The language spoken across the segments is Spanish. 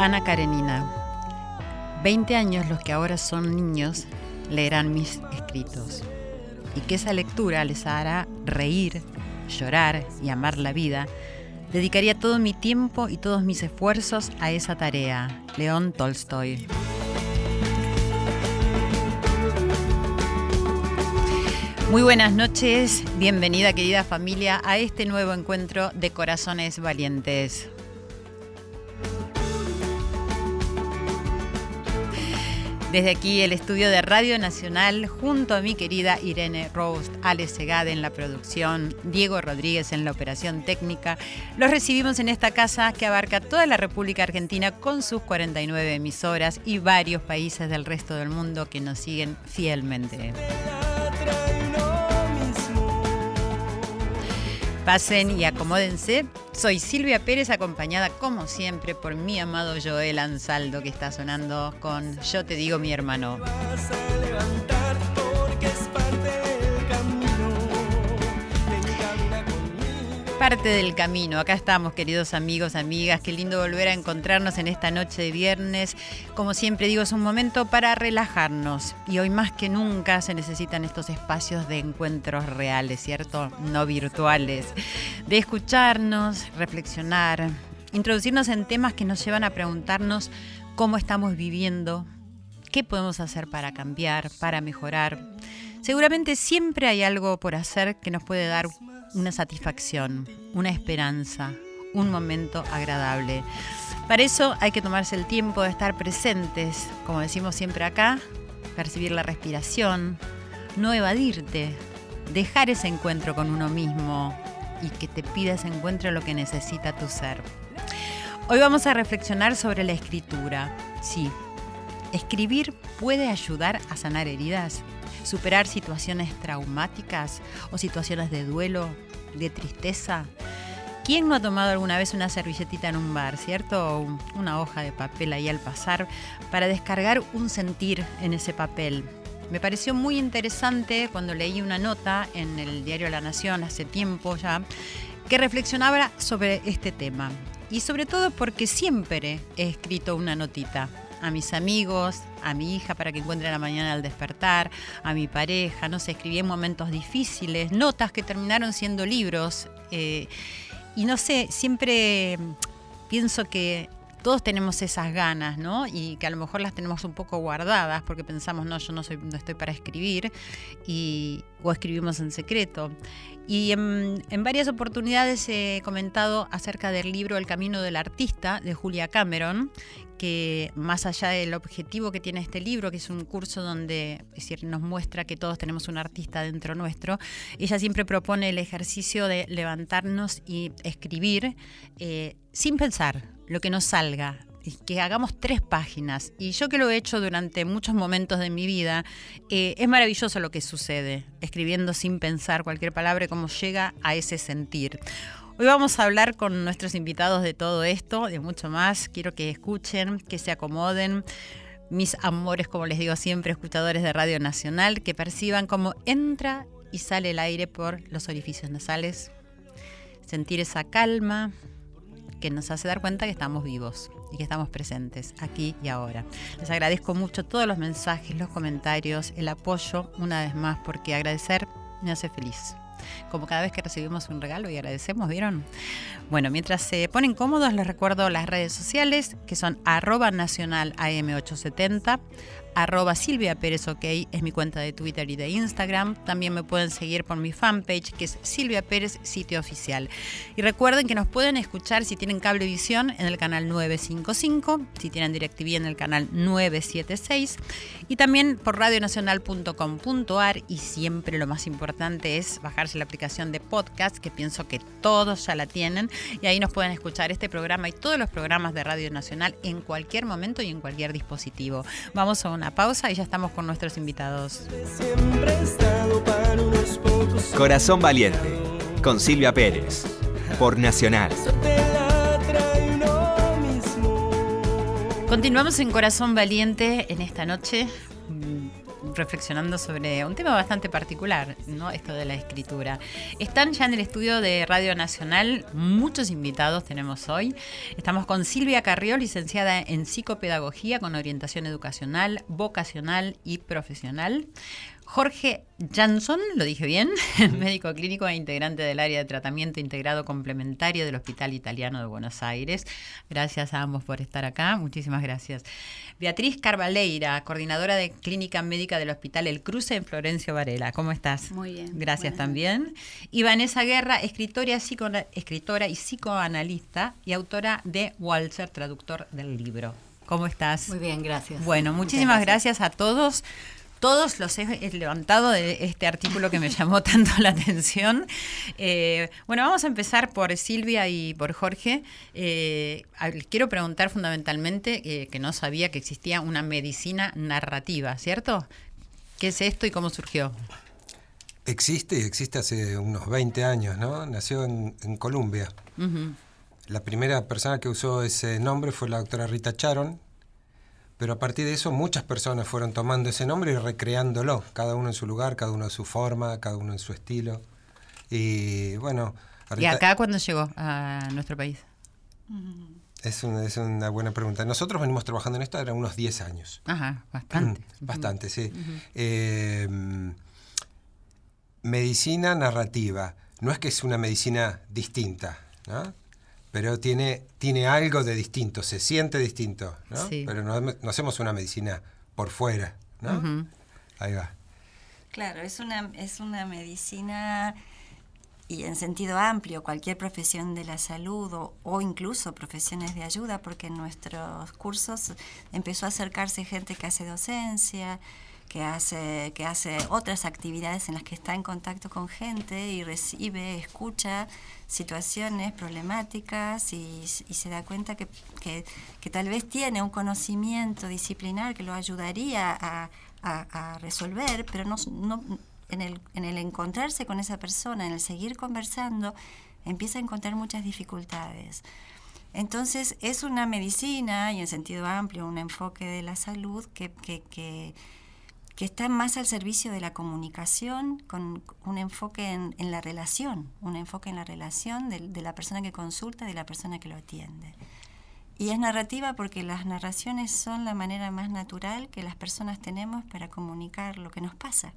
Ana Karenina. 20 años los que ahora son niños leerán mis escritos y que esa lectura les hará reír, llorar y amar la vida. Dedicaría todo mi tiempo y todos mis esfuerzos a esa tarea. León Tolstoy. Muy buenas noches, bienvenida querida familia a este nuevo encuentro de Corazones Valientes. Desde aquí el estudio de Radio Nacional, junto a mi querida Irene Rost, Alex Segade en la producción, Diego Rodríguez en la operación técnica, los recibimos en esta casa que abarca toda la República Argentina con sus 49 emisoras y varios países del resto del mundo que nos siguen fielmente. Pasen y acomódense. Soy Silvia Pérez, acompañada como siempre por mi amado Joel Ansaldo, que está sonando con Yo te digo mi hermano. Vas a Parte del camino, acá estamos queridos amigos, amigas, qué lindo volver a encontrarnos en esta noche de viernes. Como siempre digo, es un momento para relajarnos y hoy más que nunca se necesitan estos espacios de encuentros reales, ¿cierto? No virtuales, de escucharnos, reflexionar, introducirnos en temas que nos llevan a preguntarnos cómo estamos viviendo, qué podemos hacer para cambiar, para mejorar. Seguramente siempre hay algo por hacer que nos puede dar una satisfacción, una esperanza, un momento agradable. Para eso hay que tomarse el tiempo de estar presentes, como decimos siempre acá, percibir la respiración, no evadirte, dejar ese encuentro con uno mismo y que te pida ese encuentro lo que necesita tu ser. Hoy vamos a reflexionar sobre la escritura. Sí, escribir puede ayudar a sanar heridas, superar situaciones traumáticas o situaciones de duelo, de tristeza. ¿Quién no ha tomado alguna vez una servilletita en un bar, cierto? O un- una hoja de papel ahí al pasar para descargar un sentir en ese papel. Me pareció muy interesante cuando leí una nota en el diario La Nación hace tiempo ya que reflexionaba sobre este tema. Y sobre todo porque siempre he escrito una notita a mis amigos, a mi hija para que encuentre la mañana al despertar, a mi pareja, no sé, escribí en momentos difíciles, notas que terminaron siendo libros. eh, y no sé, siempre pienso que todos tenemos esas ganas, ¿no? Y que a lo mejor las tenemos un poco guardadas porque pensamos, no, yo no, soy, no estoy para escribir, y, o escribimos en secreto. Y en varias oportunidades he comentado acerca del libro El Camino del Artista de Julia Cameron, que más allá del objetivo que tiene este libro, que es un curso donde nos muestra que todos tenemos un artista dentro nuestro, ella siempre propone el ejercicio de levantarnos y escribir eh, sin pensar lo que nos salga, que hagamos tres páginas. Y yo que lo he hecho durante muchos momentos de mi vida, eh, es maravilloso lo que sucede, escribiendo sin pensar cualquier palabra cómo llega a ese sentir. Hoy vamos a hablar con nuestros invitados de todo esto, de mucho más. Quiero que escuchen, que se acomoden. Mis amores, como les digo siempre, escuchadores de Radio Nacional, que perciban cómo entra y sale el aire por los orificios nasales. Sentir esa calma que nos hace dar cuenta que estamos vivos y que estamos presentes aquí y ahora. Les agradezco mucho todos los mensajes, los comentarios, el apoyo, una vez más, porque agradecer me hace feliz como cada vez que recibimos un regalo y agradecemos, ¿vieron? Bueno, mientras se ponen cómodos, les recuerdo las redes sociales que son arroba nacional AM870, arroba Silvia Pérez OK, es mi cuenta de Twitter y de Instagram. También me pueden seguir por mi fanpage, que es Silvia Pérez, sitio oficial. Y recuerden que nos pueden escuchar si tienen cablevisión en el canal 955, si tienen DirecTV en el canal 976 y también por radionacional.com.ar y siempre lo más importante es bajarse la aplicación de podcast, que pienso que todos ya la tienen y ahí nos pueden escuchar este programa y todos los programas de Radio Nacional en cualquier momento y en cualquier dispositivo. Vamos a una pausa y ya estamos con nuestros invitados. Corazón Valiente, con Silvia Pérez, por Nacional. Continuamos en Corazón Valiente en esta noche reflexionando sobre un tema bastante particular, ¿no? Esto de la escritura. Están ya en el estudio de Radio Nacional, muchos invitados tenemos hoy. Estamos con Silvia Carrió, licenciada en psicopedagogía con orientación educacional, vocacional y profesional. Jorge Jansson, lo dije bien, médico clínico e integrante del área de tratamiento integrado complementario del Hospital Italiano de Buenos Aires. Gracias a ambos por estar acá, muchísimas gracias. Beatriz Carvaleira, coordinadora de Clínica Médica del Hospital El Cruce en Florencio Varela. ¿Cómo estás? Muy bien. Gracias también. Y Vanessa Guerra, escritora, escritora y psicoanalista y autora de Walzer, traductor del libro. ¿Cómo estás? Muy bien, gracias. Bueno, muchísimas gracias a todos todos los he levantado de este artículo que me llamó tanto la atención. Eh, bueno, vamos a empezar por Silvia y por Jorge. Eh, quiero preguntar fundamentalmente, eh, que no sabía que existía una medicina narrativa, ¿cierto? ¿Qué es esto y cómo surgió? Existe, existe hace unos 20 años, ¿no? Nació en, Colombia. La primera persona que usó ese nombre fue la doctora Rita Charon, pero a partir de eso muchas personas fueron tomando ese nombre y recreándolo, cada uno en su lugar, cada uno en su forma, cada uno en su estilo. Y bueno... ¿Y acá cuándo llegó a nuestro país? Es una, es una buena pregunta. Nosotros venimos trabajando en esto eran unos 10 años. Ajá, bastante. bastante, sí. Em, medicina narrativa. No es que es una medicina distinta, ¿no? Pero tiene, tiene algo de distinto, se siente distinto, ¿no? Pero no, hacemos una medicina por fuera, ¿no? Ahí va. Claro, es una, es una medicina y en sentido amplio, cualquier profesión de la salud o, o, incluso profesiones de ayuda, porque en nuestros cursos empezó a acercarse gente que hace docencia, que hace, que hace otras actividades en las que está en contacto con gente y recibe, escucha situaciones problemáticas y, se da cuenta que, tal vez tiene un conocimiento disciplinar que lo ayudaría a, resolver, pero no, en, el, en el encontrarse con esa persona, en el seguir conversando, empieza a encontrar muchas dificultades. Entonces es una medicina y en sentido amplio un enfoque de la salud que, que, que que está más al servicio de la comunicación, con un enfoque en, la relación, un enfoque en la relación de, la persona que consulta, de la persona que lo atiende. Y es narrativa porque las narraciones son la manera más natural que las personas tenemos para comunicar lo que nos pasa.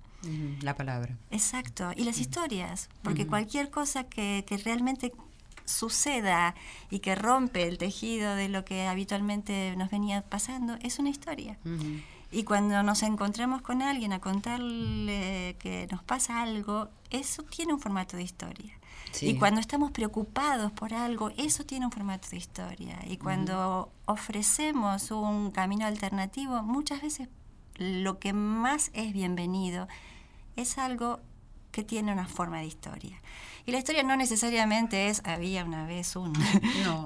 La palabra. Exacto. Y las historias, porque cualquier cosa que, realmente suceda y que rompe el tejido de lo que habitualmente nos venía pasando es una historia. Y cuando nos encontramos con alguien a contarle que nos pasa algo, eso tiene un formato de historia. Y cuando estamos preocupados por algo, eso tiene un formato de historia. Y cuando ofrecemos un camino alternativo, muchas veces lo que más es bienvenido es algo que tiene una forma de historia. Y la historia no necesariamente es había una vez un.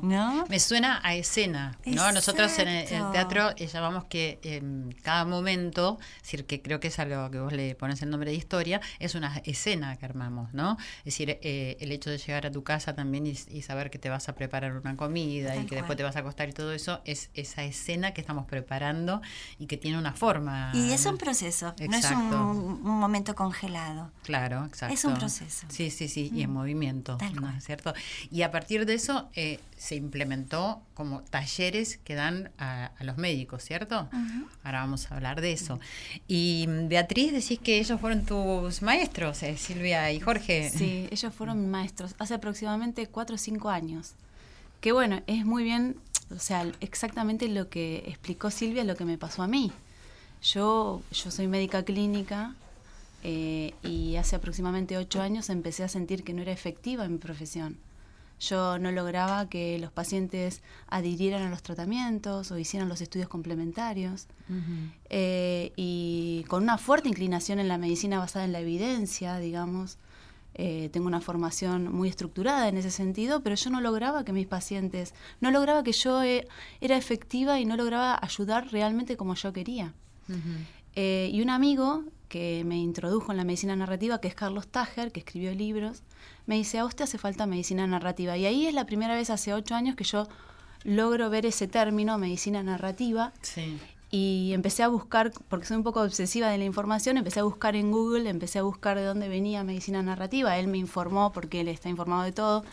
No. Me suena a escena. ¿no? Nosotros en el, teatro eh, llamamos que en cada momento, es decir, que creo que es algo que vos le pones el nombre de historia, es una escena que armamos, ¿no? Es decir, eh, el hecho de llegar a tu casa también y, saber que te vas a preparar una comida y que después te vas a acostar y todo eso, es esa escena que estamos preparando y que tiene una forma. Y es un proceso, no es un, momento congelado. Claro, exacto. Es un proceso. Sí, sí, sí movimiento, ¿no es cierto? Y a partir de eso eh, se implementó como talleres que dan a, los médicos, ¿cierto? Ahora vamos a hablar de eso. Y mm, Beatriz, decís que ellos fueron tus maestros, eh, Silvia y Jorge. Sí, ellos fueron maestros hace aproximadamente cuatro o cinco años. Que bueno, es muy bien, o sea, exactamente lo que explicó Silvia, lo que me pasó a mí. Yo, yo soy médica clínica eh, y hace aproximadamente ocho años empecé a sentir que no era efectiva en mi profesión. Yo no lograba que los pacientes adhirieran a los tratamientos o hicieran los estudios complementarios. Eh, y con una fuerte inclinación en la medicina basada en la evidencia, digamos, eh, tengo una formación muy estructurada en ese sentido, pero yo no lograba que mis pacientes, no lograba que yo era efectiva y no lograba ayudar realmente como yo quería. y un amigo que me introdujo en la medicina narrativa, que es Carlos Tager, que escribió libros, me dice, a usted hace falta medicina narrativa. Y ahí es la primera vez hace ocho años que yo logro ver ese término, medicina narrativa. Y empecé a buscar, porque soy un poco obsesiva de la información, empecé a buscar en Google, empecé a buscar de dónde venía medicina narrativa. Él me informó, porque él está informado de todo,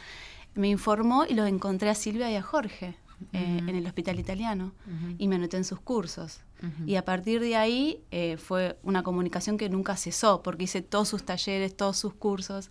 me informó y lo encontré a Silvia y a Jorge. Eh, en el hospital italiano y me anoté en sus cursos. Y a partir de ahí eh, fue una comunicación que nunca cesó, porque hice todos sus talleres, todos sus cursos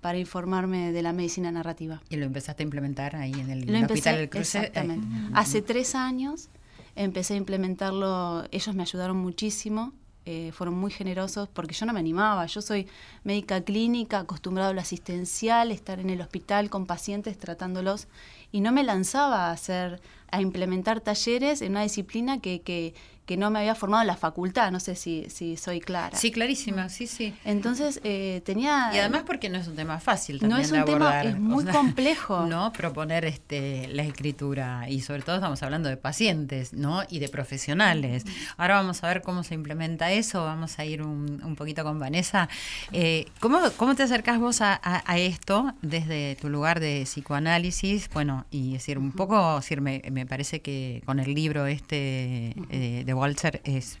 para informarme de la medicina narrativa. Y lo empezaste a implementar ahí en el, Hospital del Cruce. Exactamente. Hace tres años empecé a implementarlo, ellos me ayudaron muchísimo. Eh, fueron muy generosos porque yo no me animaba. Yo soy médica clínica, acostumbrado a lo asistencial, estar en el hospital con pacientes tratándolos y no me lanzaba a hacer a implementar talleres en una disciplina que, que, que no me había formado en la facultad, no sé si, si soy clara. Sí, clarísima, sí, sí. Entonces eh, tenía... Y además porque no es un tema fácil también No es un tema, es muy complejo. No, proponer este, la escritura y sobre todo estamos hablando de pacientes, ¿no? Y de profesionales. Ahora vamos a ver cómo se implementa eso, vamos a ir un, un poquito con Vanessa. Eh, ¿cómo, ¿cómo, te acercás vos a, a, esto desde tu lugar de psicoanálisis? Bueno, y decir, un poco, decir, me, me parece que con el libro este eh, de Walter es,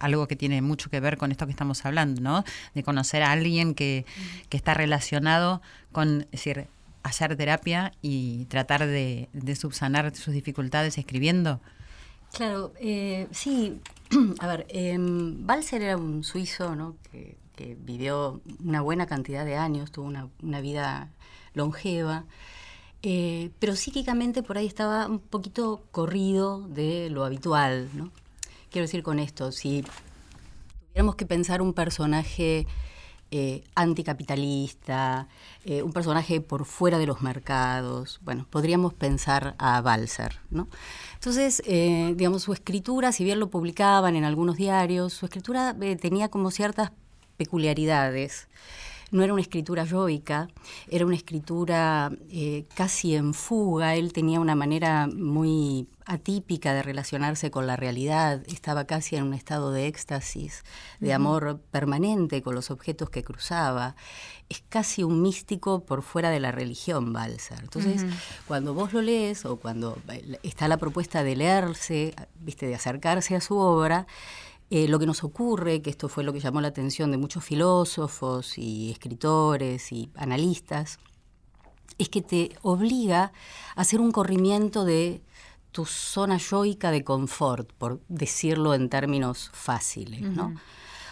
algo que tiene mucho que ver con esto que estamos hablando, ¿no? De conocer a alguien que, que está relacionado con, hacer terapia y tratar de, de subsanar sus dificultades escribiendo. Claro, eh, sí. A ver, eh, era un suizo, ¿no? Que, que, vivió una buena cantidad de años, tuvo una, una vida longeva. Eh, pero psíquicamente por ahí estaba un poquito corrido de lo habitual, ¿no? Quiero decir con esto, si tuviéramos que pensar un personaje eh, anticapitalista, eh, un personaje por fuera de los mercados, bueno, podríamos pensar a Balser, ¿no? Entonces, eh, digamos, su escritura, si bien lo publicaban en algunos diarios, su escritura tenía como ciertas peculiaridades no era una escritura yoica, era una escritura casi en fuga, él tenía una manera muy atípica de relacionarse con la realidad, estaba casi en un estado de éxtasis, de amor permanente con los objetos que cruzaba. Es casi un místico por fuera de la religión, Balser. Entonces, cuando vos lo lees o cuando eh, está la propuesta de leerse, viste, de acercarse a su obra, eh, lo que nos ocurre, que esto fue lo que llamó la atención de muchos filósofos y escritores y analistas, es que te obliga a hacer un corrimiento de tu zona yoica de confort, por decirlo en términos fáciles, ¿no?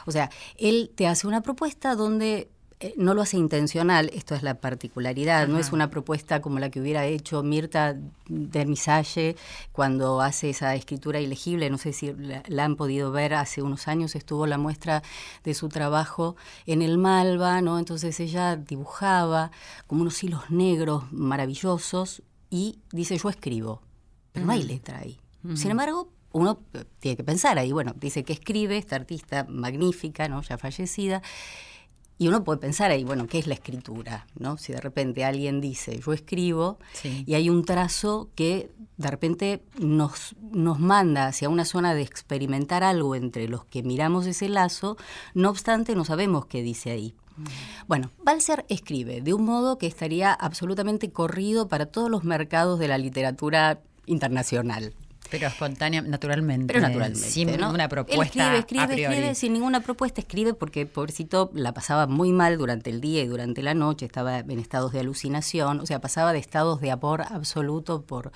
O sea, él te hace una propuesta donde eh, no lo hace intencional, esto es la particularidad, no es una propuesta como la que hubiera hecho Mirta Dermisalle cuando hace esa escritura ilegible, no sé si la, han podido ver, hace unos años estuvo la muestra de su trabajo en el Malva, ¿no? Entonces ella dibujaba como unos hilos negros maravillosos y dice yo escribo, pero no hay letra ahí. Sin embargo, uno tiene que pensar ahí, bueno, dice que escribe, esta artista magnífica, ¿no? ya fallecida, y uno puede pensar ahí, bueno, ¿qué es la escritura? ¿no? Si de repente alguien dice, yo escribo, y hay un trazo que de repente nos, nos manda hacia una zona de experimentar algo entre los que miramos ese lazo, no obstante no sabemos qué dice ahí. Mm. Bueno, Balser escribe de un modo que estaría absolutamente corrido para todos los mercados de la literatura internacional. Pero espontánea, naturalmente. Pero naturalmente. Sin ninguna propuesta. Él escribe, escribe, escribe, sin ninguna propuesta, escribe porque pobrecito la pasaba muy mal durante el día y durante la noche, estaba en estados de alucinación, o sea, pasaba de estados de amor absoluto por,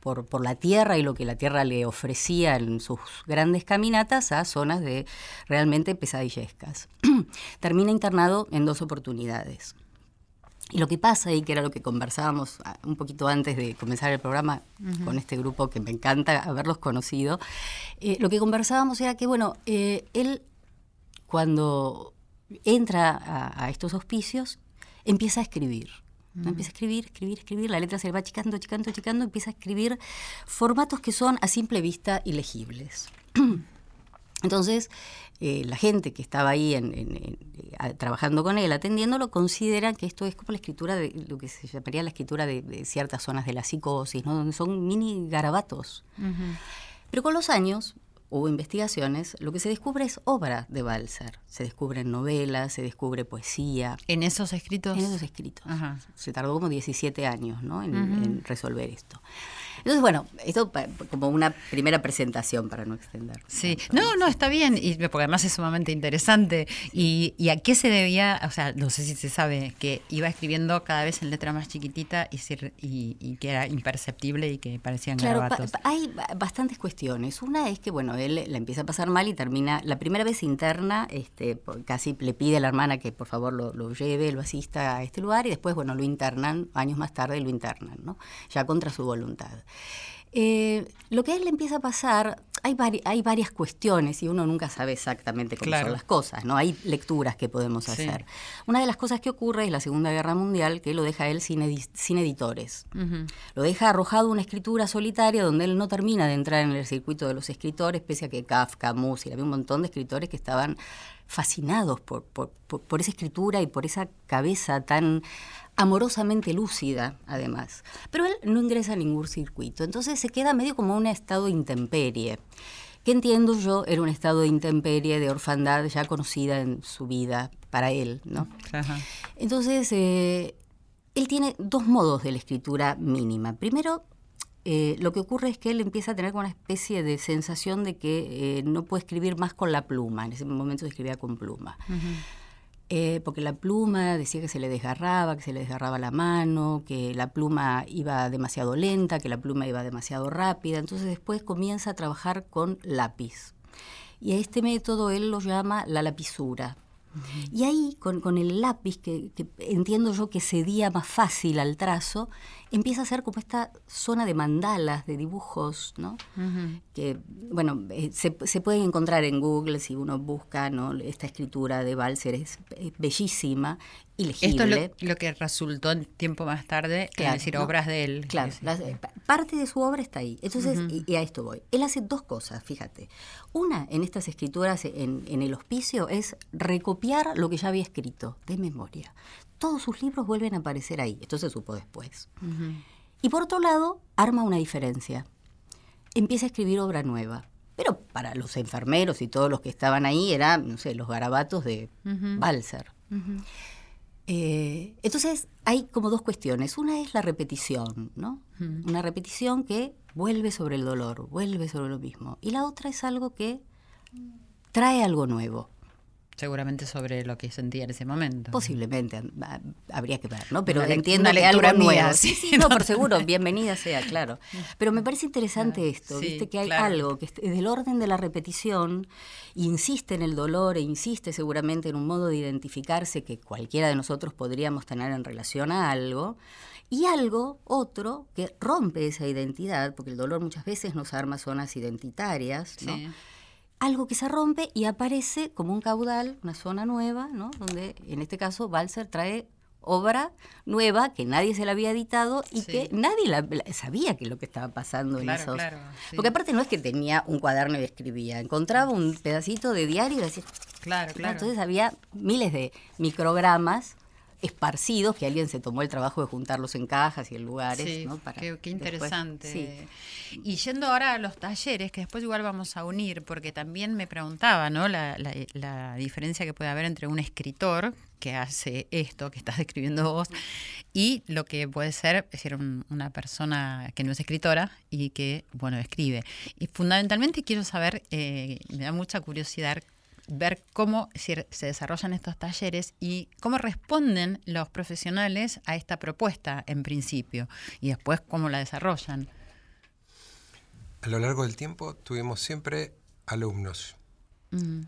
por, por la tierra y lo que la tierra le ofrecía en sus grandes caminatas a zonas de realmente pesadillescas. Termina internado en dos oportunidades. Y lo que pasa y que era lo que conversábamos ah, un poquito antes de comenzar el programa con este grupo que me encanta haberlos conocido, eh, lo que conversábamos era que, bueno, eh, él cuando entra a, a estos auspicios empieza a escribir. ¿no? Empieza a escribir, escribir, escribir, la letra se le va achicando, achicando, achicando, empieza a escribir formatos que son a simple vista ilegibles. Entonces, eh, la gente que estaba ahí en- en- en- eh, trabajando con él, atendiéndolo, considera que esto es como la escritura de lo que se llamaría la escritura de, de ciertas zonas de la psicosis, ¿no? donde son mini garabatos. Pero con los años hubo investigaciones, lo que se descubre es obra de Balzer. Se descubren novelas, se descubre poesía. En esos escritos. En esos escritos. Ajá. Se tardó como 17 años ¿no? en, en resolver esto. Entonces, bueno, esto como una primera presentación para no extender. Sí, no, no, está bien, y, porque además es sumamente interesante. Y, y a qué se debía? O sea, no sé si se sabe, que iba escribiendo cada vez en letra más chiquitita y, y, y que era imperceptible y que parecían Claro, pa- garabatos. pa- hay ba- bastantes cuestiones. Una es que, bueno, él la empieza a pasar mal y termina, la primera vez interna, este, casi le pide a la hermana que por favor lo, lo lleve, lo asista a este lugar y después, bueno, lo internan, años más tarde lo internan, ¿no? Ya contra su voluntad. Eh, lo que a él le empieza a pasar, hay, vari- hay varias cuestiones y uno nunca sabe exactamente cómo Claro. son las cosas, ¿no? Hay lecturas que podemos Sí. hacer. Una de las cosas que ocurre es la Segunda Guerra Mundial, que lo deja él sin, edi- sin editores. Lo deja arrojado una escritura solitaria donde él no termina de entrar en el circuito de los escritores, pese a que Kafka, Musil, había un montón de escritores que estaban fascinados por, por, por- por esa escritura y por esa cabeza tan amorosamente lúcida, además. Pero él no ingresa a ningún circuito, entonces se queda medio como un estado de intemperie, que entiendo yo era un estado de intemperie, de orfandad ya conocida en su vida para él, ¿no? Ajá. Entonces, eh, él tiene dos modos de la escritura mínima. Primero, eh, lo que ocurre es que él empieza a tener como una especie de sensación de que eh, no puede escribir más con la pluma. En ese momento escribía con pluma. Eh, porque la pluma decía que se le desgarraba, que se le desgarraba la mano, que la pluma iba demasiado lenta, que la pluma iba demasiado rápida. Entonces después comienza a trabajar con lápiz. Y a este método él lo llama la lapizura. Y ahí, con, con el lápiz, que, que entiendo yo que cedía más fácil al trazo, empieza a ser como esta zona de mandalas, de dibujos, ¿no? Que, bueno, eh, se, se pueden encontrar en Google si uno busca, ¿no? Esta escritura de Balser es, es bellísima y Esto es lo, lo que resultó en tiempo más tarde, Claro, es decir, ¿no? obras de él. Claro, las- eh, pa- parte de su obra está ahí. Entonces, y, y a esto voy. Él hace dos cosas, fíjate. Una, en estas escrituras en, en el hospicio, es recopiar lo que ya había escrito, de memoria. Todos sus libros vuelven a aparecer ahí. Esto se supo después. Y por otro lado, arma una diferencia. Empieza a escribir obra nueva. Pero para los enfermeros y todos los que estaban ahí, eran, no sé, los garabatos de Balser. Eh, entonces hay como dos cuestiones. Una es la repetición, ¿no? Una repetición que vuelve sobre el dolor, vuelve sobre lo mismo. Y la otra es algo que trae algo nuevo. Seguramente sobre lo que sentía en ese momento. Posiblemente habría que ver, ¿no? Pero Una entiendo una que algo mía, nuevo. sí, Sí, no, por seguro, bienvenida sea, claro. Pero me parece interesante esto, sí, viste que hay claro. algo que es del orden de la repetición, insiste en el dolor e insiste seguramente en un modo de identificarse que cualquiera de nosotros podríamos tener en relación a algo. Y algo, otro, que rompe esa identidad, porque el dolor muchas veces nos arma zonas identitarias, ¿no? Algo que se rompe y aparece como un caudal, una zona nueva, ¿no? donde en este caso Balser trae obra nueva que nadie se la había editado y Sí. que nadie la, la- sabía que lo que estaba pasando en esos... claro, sí. Porque aparte no es que tenía un cuaderno y escribía, encontraba un pedacito de diario y decía... Claro, ¿no? claro. Entonces había miles de microgramas esparcidos que alguien se tomó el trabajo de juntarlos en cajas y en lugares. Sí, ¿no? Para qué, qué interesante. sí. Y yendo ahora a los talleres, que después igual vamos a unir, porque también me preguntaba, ¿no? La, la- la diferencia que puede haber entre un escritor que hace esto que estás describiendo vos y lo que puede ser, es decir, un- una persona que no es escritora y que, bueno, escribe. Y fundamentalmente quiero saber, eh, me da mucha curiosidad ver cómo se desarrollan estos talleres y cómo responden los profesionales a esta propuesta en principio y después cómo la desarrollan. A lo largo del tiempo tuvimos siempre alumnos. Mm,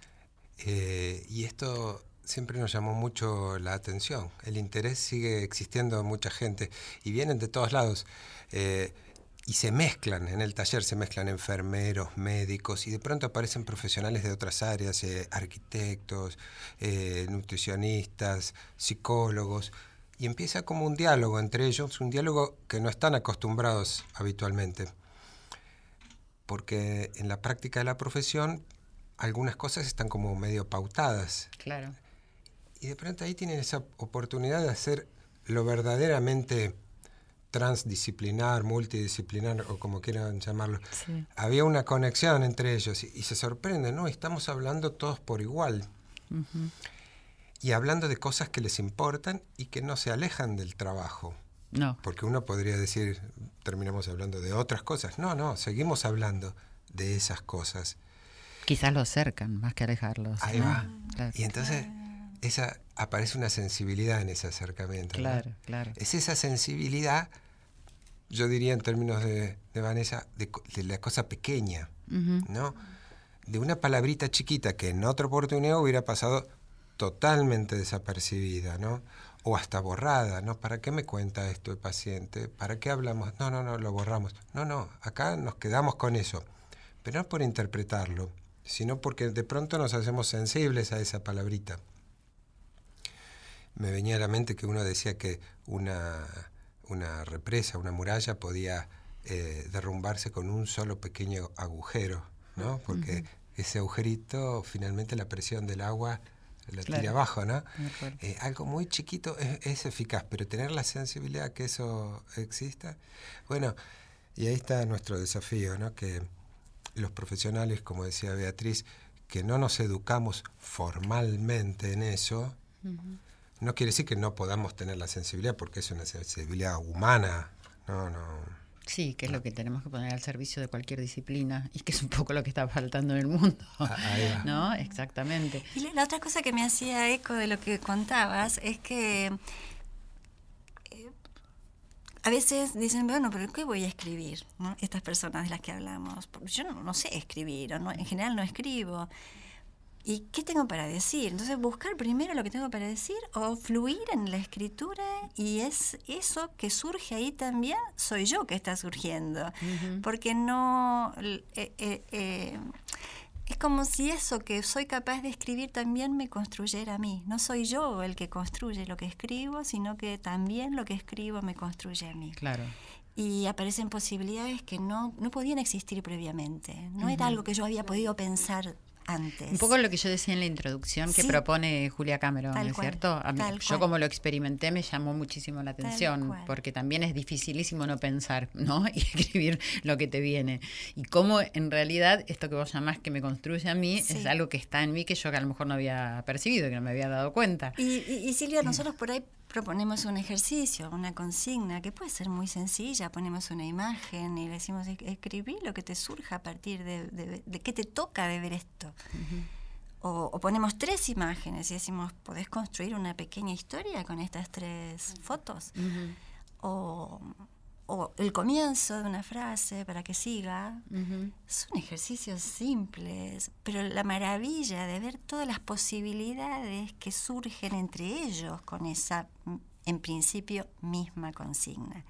Eh, y esto siempre nos llamó mucho la atención. El interés sigue existiendo en mucha gente y vienen de todos lados. Eh, y se mezclan, en el taller se mezclan enfermeros, médicos y de pronto aparecen profesionales de otras áreas, eh, arquitectos, eh, nutricionistas, psicólogos, y empieza como un diálogo entre ellos, un diálogo que no están acostumbrados habitualmente, porque en la práctica de la profesión algunas cosas están como medio pautadas. Claro. Y de pronto ahí tienen esa oportunidad de hacer lo verdaderamente transdisciplinar, multidisciplinar o como quieran llamarlo. Había una conexión entre ellos y, se sorprende, ¿no? Estamos hablando todos por igual. Y hablando de cosas que les importan y que no se alejan del trabajo. No. Porque uno podría decir, terminamos hablando de otras cosas. No, no, seguimos hablando de esas cosas. Quizás lo acercan más que alejarlos. Ahí va. Y entonces esa, aparece una sensibilidad en ese acercamiento. Claro, claro. Es esa sensibilidad, yo diría en términos de, Vanessa, de, la cosa pequeña, ¿no? De una palabrita chiquita que en otra oportunidad hubiera pasado totalmente desapercibida, ¿no? O hasta borrada, ¿no? ¿Para qué me cuenta esto el paciente? ¿Para qué hablamos? No, no, no, lo borramos. No, no, acá nos quedamos con eso. Pero no por interpretarlo, sino porque de pronto nos hacemos sensibles a esa palabrita me venía a la mente que uno decía que una, una represa, una muralla podía eh, derrumbarse con un solo pequeño agujero, ¿no? Porque ese agujerito, finalmente la presión del agua la tira abajo, ¿no? Eh, algo muy chiquito es, eficaz, pero tener la sensibilidad que eso exista, bueno, y ahí está nuestro desafío, ¿no? Que los profesionales, como decía Beatriz, que no nos educamos formalmente en eso, no quiere decir que no podamos tener la sensibilidad, porque es una sensibilidad humana. No, no. Sí, que es lo que tenemos que poner al servicio de cualquier disciplina y que es un poco lo que está faltando en el mundo. Ah, ¿No? Exactamente. Y la otra cosa que me hacía eco de lo que contabas es que eh, a veces dicen, bueno, pero ¿qué voy a escribir? Estas personas de las que hablamos. Yo no, no sé escribir, o no, en general no escribo. ¿Y qué tengo para decir? Entonces buscar primero lo que tengo para decir o fluir en la escritura y es eso que surge ahí también, soy yo que está surgiendo. Porque no... Eh, eh, eh, es como si eso que soy capaz de escribir también me construyera a mí. No soy yo el que construye lo que escribo, sino que también lo que escribo me construye a mí. Claro y aparecen posibilidades que no, no podían existir previamente. No era algo que yo había podido pensar un poco lo que yo decía en la introducción que propone Julia Cameron, ¿no es cierto? yo como lo experimenté me llamó muchísimo la atención, porque también es dificilísimo no pensar, ¿no? Y escribir lo que te viene. Y cómo en realidad esto que vos llamás que me construye a mí es algo que está en mí que yo que a lo mejor no había percibido, que no me había dado cuenta. y Silvia, nosotros por ahí proponemos un ejercicio, una consigna que puede ser muy sencilla, ponemos una imagen y le decimos escribí lo que te surja a partir de, de, qué te toca de ver esto. o, ponemos tres imágenes y decimos, ¿podés construir una pequeña historia con estas tres fotos? o, o, el comienzo de una frase para que siga. Son ejercicios simples, pero la maravilla de ver todas las posibilidades que surgen entre ellos con esa en principio, misma consigna.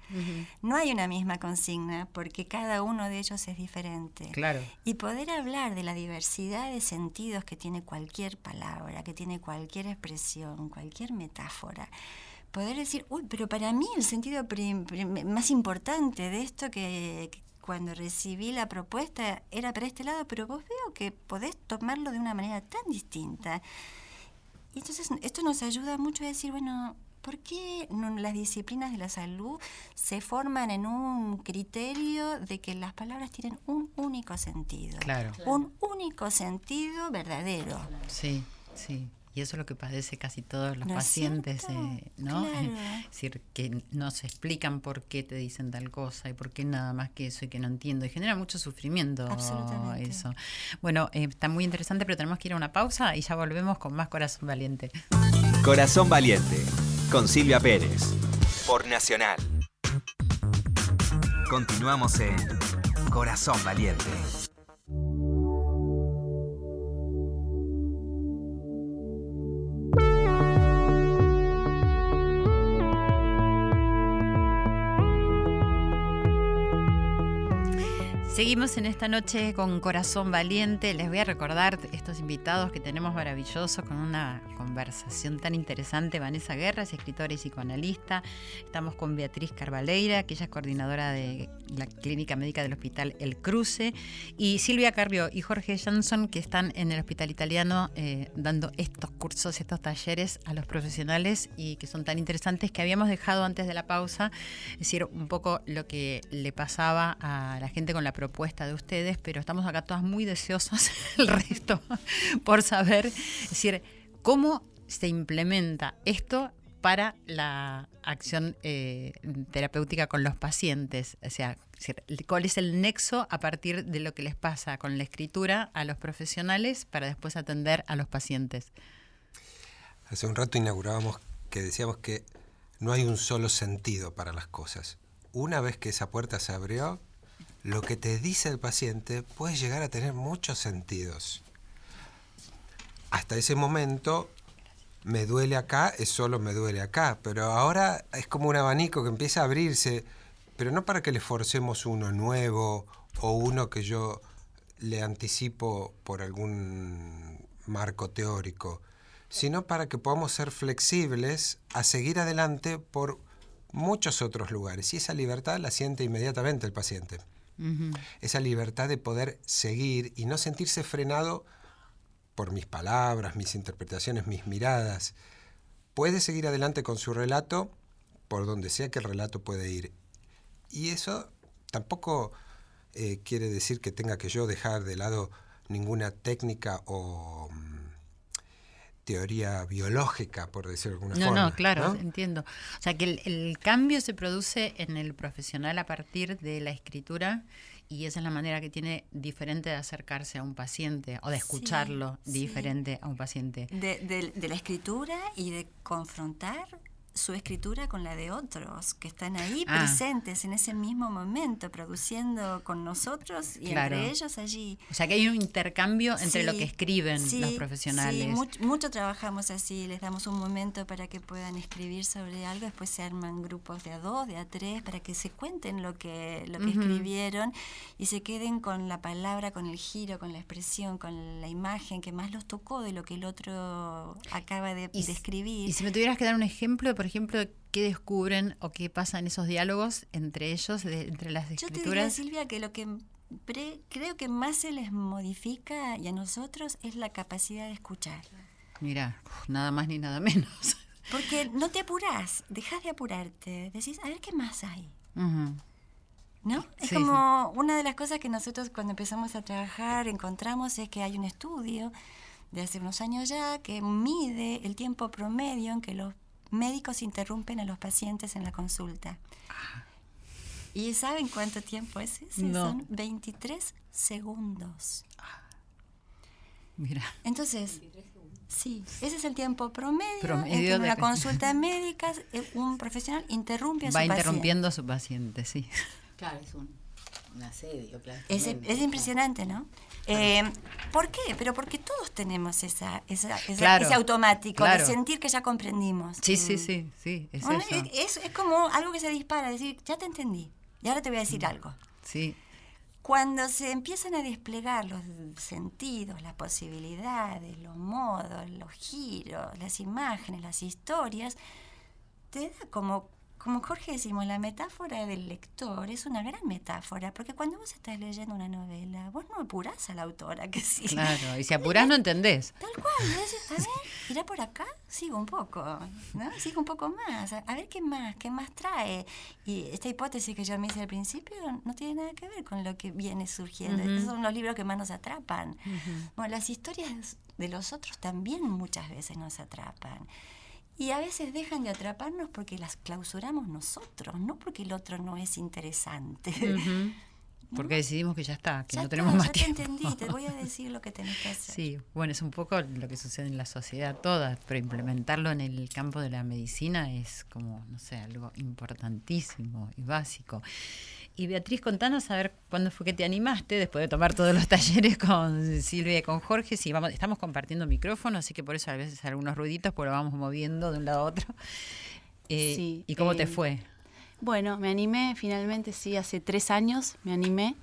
No hay una misma consigna porque cada uno de ellos es diferente. Claro. Y poder hablar de la diversidad de sentidos que tiene cualquier palabra, que tiene cualquier expresión, cualquier metáfora. Poder decir, uy, pero para mí el sentido más importante de esto que, que cuando recibí la propuesta era para este lado, pero vos veo que podés tomarlo de una manera tan distinta. Y entonces esto nos ayuda mucho a decir, bueno, ¿Por qué las disciplinas de la salud se forman en un criterio de que las palabras tienen un único sentido? Claro. Un único sentido verdadero. Sí, sí. Y eso es lo que padece casi todos los pacientes, eh, ¿no? Es decir, que no se explican por qué te dicen tal cosa y por qué nada más que eso y que no entiendo. Y genera mucho sufrimiento eso. Bueno, eh, está muy interesante, pero tenemos que ir a una pausa y ya volvemos con más Corazón Valiente. Corazón Valiente con Silvia Pérez por Nacional. Continuamos en Corazón Valiente. Seguimos en esta noche con Corazón Valiente. Les voy a recordar estos invitados que tenemos maravillosos con una conversación tan interesante. Vanessa Guerra es escritora y psicoanalista. Estamos con Beatriz Carvaleira, que ella es coordinadora de la Clínica Médica del Hospital El Cruce. Y Silvia Carrió y Jorge Jansson, que están en el Hospital Italiano eh, dando estos cursos, estos talleres a los profesionales y que son tan interesantes que habíamos dejado antes de la pausa. Es decir, un poco lo que le pasaba a la gente con la propuesta de ustedes, pero estamos acá todas muy deseosas, el resto, por saber, decir, cómo se implementa esto para la acción eh, terapéutica con los pacientes. O sea, cuál es el nexo a partir de lo que les pasa con la escritura a los profesionales para después atender a los pacientes. Hace un rato inaugurábamos que decíamos que no hay un solo sentido para las cosas. Una vez que esa puerta se abrió, lo que te dice el paciente puede llegar a tener muchos sentidos. Hasta ese momento me duele acá, es solo me duele acá, pero ahora es como un abanico que empieza a abrirse, pero no para que le forcemos uno nuevo o uno que yo le anticipo por algún marco teórico, sino para que podamos ser flexibles a seguir adelante por muchos otros lugares. Y esa libertad la siente inmediatamente el paciente esa libertad de poder seguir y no sentirse frenado por mis palabras, mis interpretaciones, mis miradas. Puede seguir adelante con su relato por donde sea que el relato puede ir. Y eso tampoco eh, quiere decir que tenga que yo dejar de lado ninguna técnica o mm, teoría biológica, por decirlo de alguna forma. No, no, claro, entiendo. O sea, que el, el, cambio se produce en el profesional a partir de la escritura y esa es la manera que tiene diferente de acercarse a un paciente o de escucharlo diferente sí. a un paciente. De, de, de la escritura y de confrontar su escritura con la de otros que están ahí ah. presentes en ese mismo momento, produciendo con nosotros y claro. entre ellos allí. O sea que hay un intercambio entre sí, lo que escriben sí, los profesionales. Sí, mucho, mucho, trabajamos así, les damos un momento para que puedan escribir sobre algo, después se arman grupos de a dos, de a tres, para que se cuenten lo que, lo que uh -huh. escribieron y se queden con la palabra, con el giro, con la expresión, con la imagen que más los tocó de lo que el otro acaba de, y, de escribir. Y si me tuvieras que dar un ejemplo, por ejemplo, qué descubren o qué pasa en esos diálogos entre ellos, de, entre las escrituras. Yo te diría, Silvia, que lo que pre, creo que más se les modifica y a nosotros es la capacidad de escuchar. Mira, nada más ni nada menos. Porque no te apurás, dejas de apurarte, decís, a ver qué más hay. Uh -huh. ¿No? Es sí, como sí. una de las cosas que nosotros cuando empezamos a trabajar encontramos es que hay un estudio de hace unos años ya que mide el tiempo promedio en que los médicos interrumpen a los pacientes en la consulta. ¿Y saben cuánto tiempo es ese? No. Son 23 segundos. Mira. Entonces, sí, ese es el tiempo promedio, promedio en que en una consulta médica eh, un profesional interrumpe a Va su interrumpiendo paciente. a su paciente, sí. Claro, es un, un asedio, claro. Es, es impresionante, ¿no? Eh, ¿Por qué? Pero porque todos tenemos esa, esa, esa claro, ese automático claro. de sentir que ya comprendimos. Sí, sí, sí, sí, es, Bueno, eso. es, es como algo que se dispara, decir, ya te entendí, y ahora te voy a decir algo. Sí. Cuando se empiezan a desplegar los sentidos, las posibilidades, los modos, los giros, las imágenes, las historias, te da como como Jorge decimos, la metáfora del lector es una gran metáfora, porque cuando vos estás leyendo una novela, vos no apurás a la autora, que sí. Claro, y si apurás no entendés. Tal cual, decís, a ver, irá por acá, sigo un poco, ¿no? Sigo un poco más, a, a, ver qué más, qué más trae. Y esta hipótesis que yo me hice al principio no tiene nada que ver con lo que viene surgiendo. Uh -huh. Esos son los libros que más nos atrapan. Uh -huh. Bueno, las historias de los otros también muchas veces nos atrapan. Y a veces dejan de atraparnos porque las clausuramos nosotros, no porque el otro no es interesante. Uh -huh. Porque decidimos que ya está, que ya no tenemos está, más ya tiempo. te entendí, te voy a decir lo que tenés que hacer. Sí, bueno, es un poco lo que sucede en la sociedad toda, pero implementarlo en el campo de la medicina es como, no sé, algo importantísimo y básico. Y Beatriz, contanos a ver cuándo fue que te animaste, después de tomar todos los talleres con Silvia y con Jorge. Sí, vamos, estamos compartiendo micrófono, así que por eso a veces hay algunos ruiditos, pues lo vamos moviendo de un lado a otro. Eh, sí, ¿Y cómo eh, te fue? Bueno, me animé finalmente, sí, hace tres años me animé.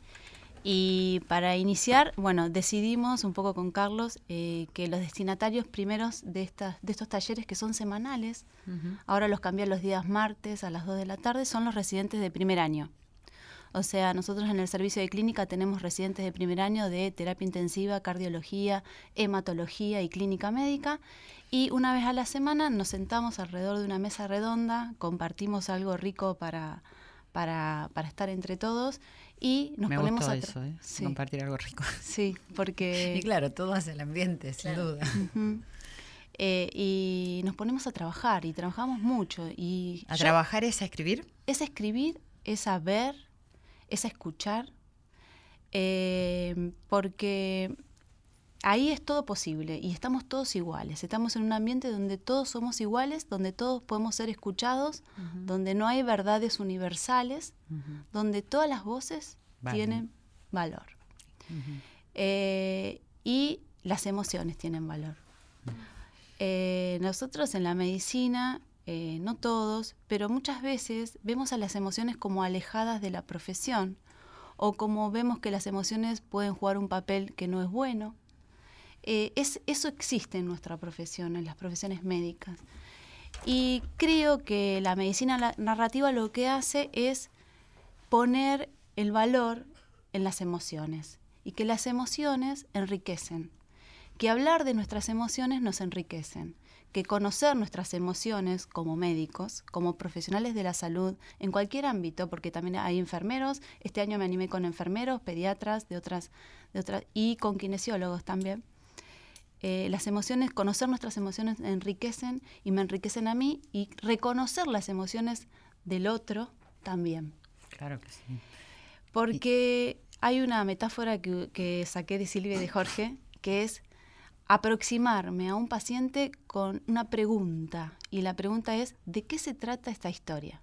Y para iniciar, bueno, decidimos un poco con Carlos eh, que los destinatarios primeros de, estas, de estos talleres que son semanales, ahora los cambié los días martes a las 2 de la tarde, son los residentes de primer año. O sea, nosotros en el servicio de clínica tenemos residentes de primer año de terapia intensiva, cardiología, hematología y clínica médica. Y una vez a la semana nos sentamos alrededor de una mesa redonda, compartimos algo rico para, para, para estar entre todos y nos Me ponemos gustó a... eso, ¿eh? Sí. compartir algo rico. Sí, porque... Y claro, todo hace el ambiente, sin duda. Eh, y nos ponemos a trabajar y trabajamos mucho. Y ¿A yo- trabajar es a escribir? es escribir, es a ver, es escuchar, eh, porque ahí es todo posible y estamos todos iguales. Estamos en un ambiente donde todos somos iguales, donde todos podemos ser escuchados, donde no hay verdades universales, donde todas las voces Vale. tienen valor. Eh, y las emociones tienen valor. Eh, nosotros en la medicina, eh, no todos, pero muchas veces vemos a las emociones como alejadas de la profesión o como vemos que las emociones pueden jugar un papel que no es bueno. Eh, es, eso existe en nuestra profesión, en las profesiones médicas. Y creo que la medicina narrativa lo que hace es poner el valor en las emociones y que las emociones enriquecen, que hablar de nuestras emociones nos enriquecen, que conocer nuestras emociones como médicos, como profesionales de la salud, en cualquier ámbito, porque también hay enfermeros, este año me animé con enfermeros, pediatras, de otras, de otras y con kinesiólogos también. Eh, las emociones, conocer nuestras emociones enriquecen y me enriquecen a mí y reconocer las emociones del otro también. Claro que sí. Porque hay una metáfora que, que saqué de Silvia y de Jorge, que es aproximarme a un paciente con una pregunta. Y la pregunta es, ¿de qué se trata esta historia?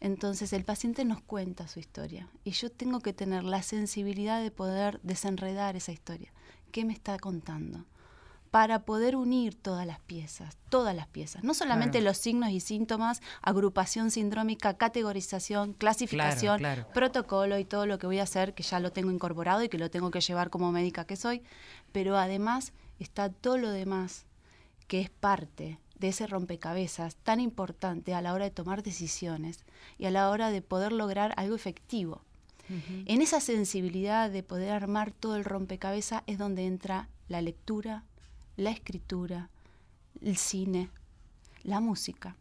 Entonces el paciente nos cuenta su historia y yo tengo que tener la sensibilidad de poder desenredar esa historia. ¿Qué me está contando? Para poder unir todas las piezas, todas las piezas, no solamente Claro. los signos y síntomas, agrupación sindrómica, categorización, clasificación, Claro, claro. protocolo y todo lo que voy a hacer, que ya lo tengo incorporado y que lo tengo que llevar como médica que soy, pero además está todo lo demás que es parte de ese rompecabezas tan importante a la hora de tomar decisiones y a la hora de poder lograr algo efectivo. En esa sensibilidad de poder armar todo el rompecabezas es donde entra la lectura, la escritura, el cine, la música,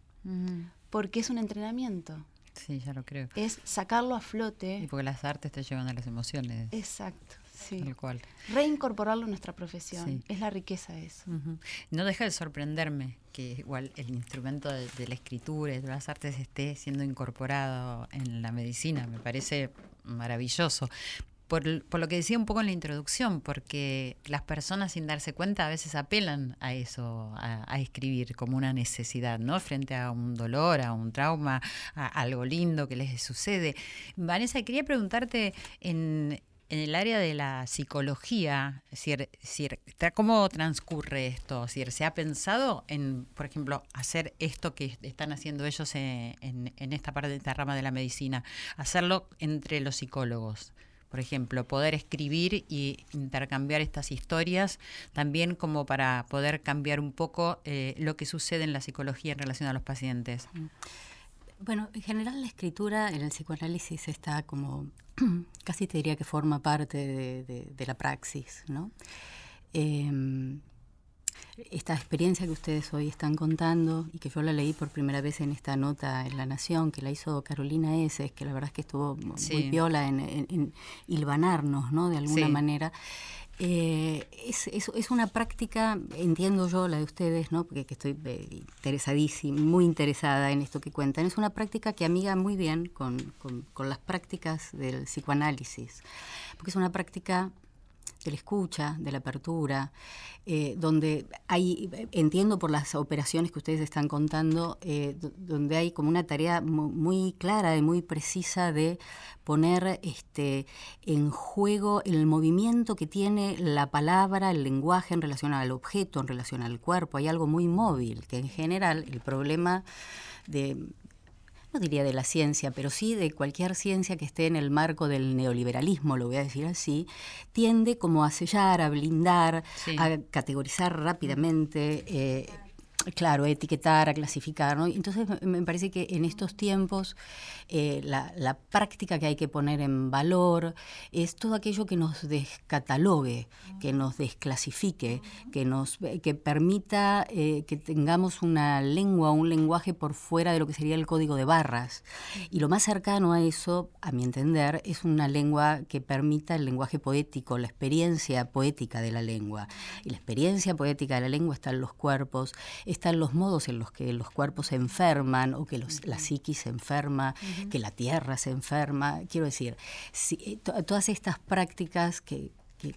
porque es un entrenamiento, Sí, ya lo creo. es sacarlo a Y flote. porque las artes te llevan a las emociones. Exacto, sí. Tal cual. Reincorporarlo en nuestra profesión, Sí. es la riqueza de eso. No deja de sorprenderme que igual el instrumento de, de la escritura y de las artes esté siendo incorporado en la medicina. Me parece maravilloso. Por, por lo que decía un poco en la introducción, porque las personas sin darse cuenta a veces apelan a eso, a, escribir como una necesidad, ¿no? Frente a un dolor, a un trauma, a algo lindo que les sucede. Vanessa, quería preguntarte en, el área de la psicología, decir, tra- ¿cómo transcurre esto? Es decir, ¿Se ha pensado en, por ejemplo, hacer esto que están haciendo ellos en, en- en esta parte de esta rama de la medicina? Hacerlo entre los psicólogos. Por ejemplo, poder escribir y intercambiar estas historias, también como para poder cambiar un poco eh, lo que sucede en la psicología en relación a los pacientes. Bueno, en general la escritura en el psicoanálisis está como, casi te diría que forma parte de, la praxis, ¿no? Eh, esta experiencia que ustedes hoy están contando y que yo la leí por primera vez en esta nota en La Nación, que la hizo Carolina S., que la verdad es que estuvo Sí. muy piola en, en- en hilvanarnos, ¿no? De alguna Sí. manera. Eh, es, es- es una práctica, entiendo yo la de ustedes, ¿no? porque que estoy eh, interesadísima, muy interesada en esto que cuentan, es una práctica que amiga muy bien con, con- con las prácticas del psicoanálisis, porque es una práctica de la escucha, de la apertura, eh, donde hay, entiendo por las operaciones que ustedes están contando, eh, do- donde hay como una tarea mu- muy clara y muy precisa de poner este, en juego el movimiento que tiene la palabra, el lenguaje en relación al objeto, en relación al cuerpo. Hay algo muy móvil, que en general el problema de no diría de la ciencia, pero sí de cualquier ciencia que esté en el marco del neoliberalismo, lo voy a decir así, tiende como a sellar, a blindar, a categorizar rápidamente. Eh, claro, etiquetar, a clasificar. ¿no? Entonces me parece que en estos tiempos eh, la, práctica que hay que poner en valor es todo aquello que nos descatalogue, que nos desclasifique, que nos que permita eh, que tengamos una lengua, un lenguaje por fuera de lo que sería el código de barras. Y lo más cercano a eso, a mi entender, es una lengua que permita el lenguaje poético, la experiencia poética de la lengua. Y la experiencia poética de la lengua está en los cuerpos, están los modos en los que los cuerpos se enferman o que la psiquis se enferma, que la tierra se enferma. Quiero decir, eh, todas estas prácticas que,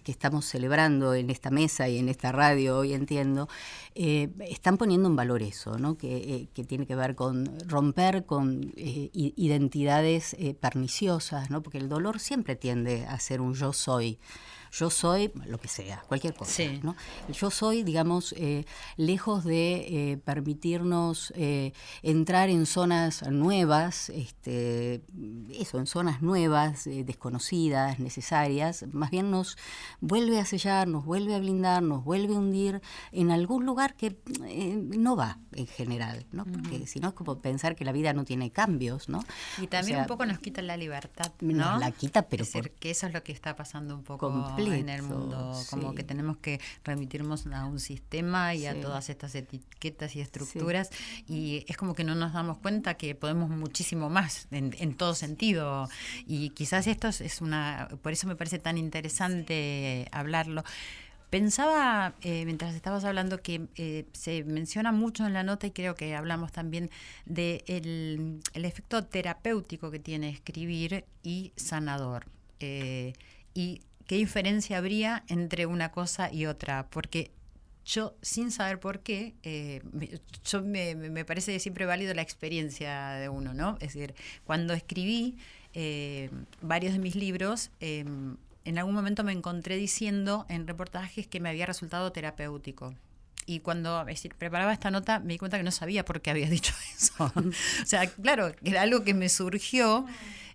estamos celebrando en esta mesa y en esta radio hoy entiendo, eh, están poniendo en valor eso, ¿no? que, eh, tiene que ver con romper con identidades perniciosas, ¿no? porque el dolor siempre tiende a ser un yo soy yo soy lo que sea, cualquier cosa. ¿no? Yo soy, digamos, eh, lejos de eh, permitirnos eh, entrar en zonas nuevas, este, eso, en zonas nuevas, desconocidas, necesarias, más bien nos vuelve a sellar, nos vuelve a blindar, nos vuelve a hundir en algún lugar que no va en general, ¿no? Porque si no es como pensar que la vida no tiene cambios, ¿no? Y también un poco nos quita la libertad, ¿no? la quita, pero es decir, que eso es lo que está pasando un poco en el mundo, como que tenemos que remitirnos a un sistema y a todas estas etiquetas y estructuras y es como que no nos damos cuenta que podemos muchísimo más en, todo sentido y quizás esto es una, por eso me parece tan interesante hablarlo. Pensaba, eh, mientras estabas hablando, que eh, se menciona mucho en la nota y creo que hablamos también de el, efecto terapéutico que tiene escribir y sanador. Eh, y qué diferencia habría entre una cosa y otra, porque yo, sin saber por qué, eh, yo me, parece siempre válido la experiencia de uno, ¿no? Es decir, cuando escribí eh, varios de mis libros, em, en algún momento me encontré diciendo en reportajes que me había resultado terapéutico. Y cuando preparaba esta nota me di cuenta que no sabía por qué había dicho eso. o sea, claro, era algo que me surgió.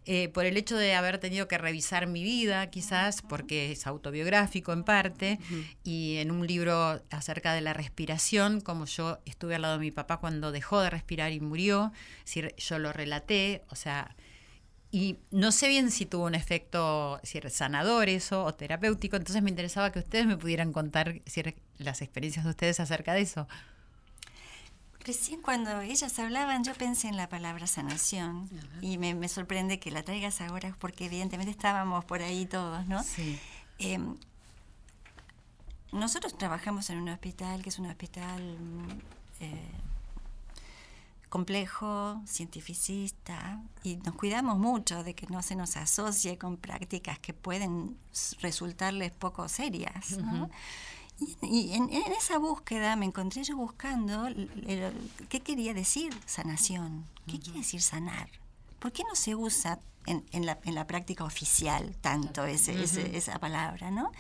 Eh, por el hecho de haber tenido que revisar mi vida, quizás, porque es autobiográfico en parte, y en un libro acerca de la respiración, como yo estuve al lado de mi papá cuando dejó de respirar y murió, si yo lo relaté, o sea, y no sé bien si tuvo un efecto si sanador eso o terapéutico, entonces me interesaba que ustedes me pudieran contar si las experiencias de ustedes acerca de eso. Recién cuando ellas hablaban yo pensé en la palabra sanación y me, sorprende que la traigas ahora porque evidentemente estábamos por ahí todos, ¿no? Sí. Em, nosotros trabajamos en un hospital que es un hospital eh, complejo, cientificista, y nos cuidamos mucho de que no se nos asocie con prácticas que pueden resultarles poco serias. ¿no? Y en, esa búsqueda me encontré yo buscando qué quería decir sanación, qué quiere decir sanar. ¿Por qué no se usa en, en, la, en la, práctica oficial tanto ese, esa palabra, no?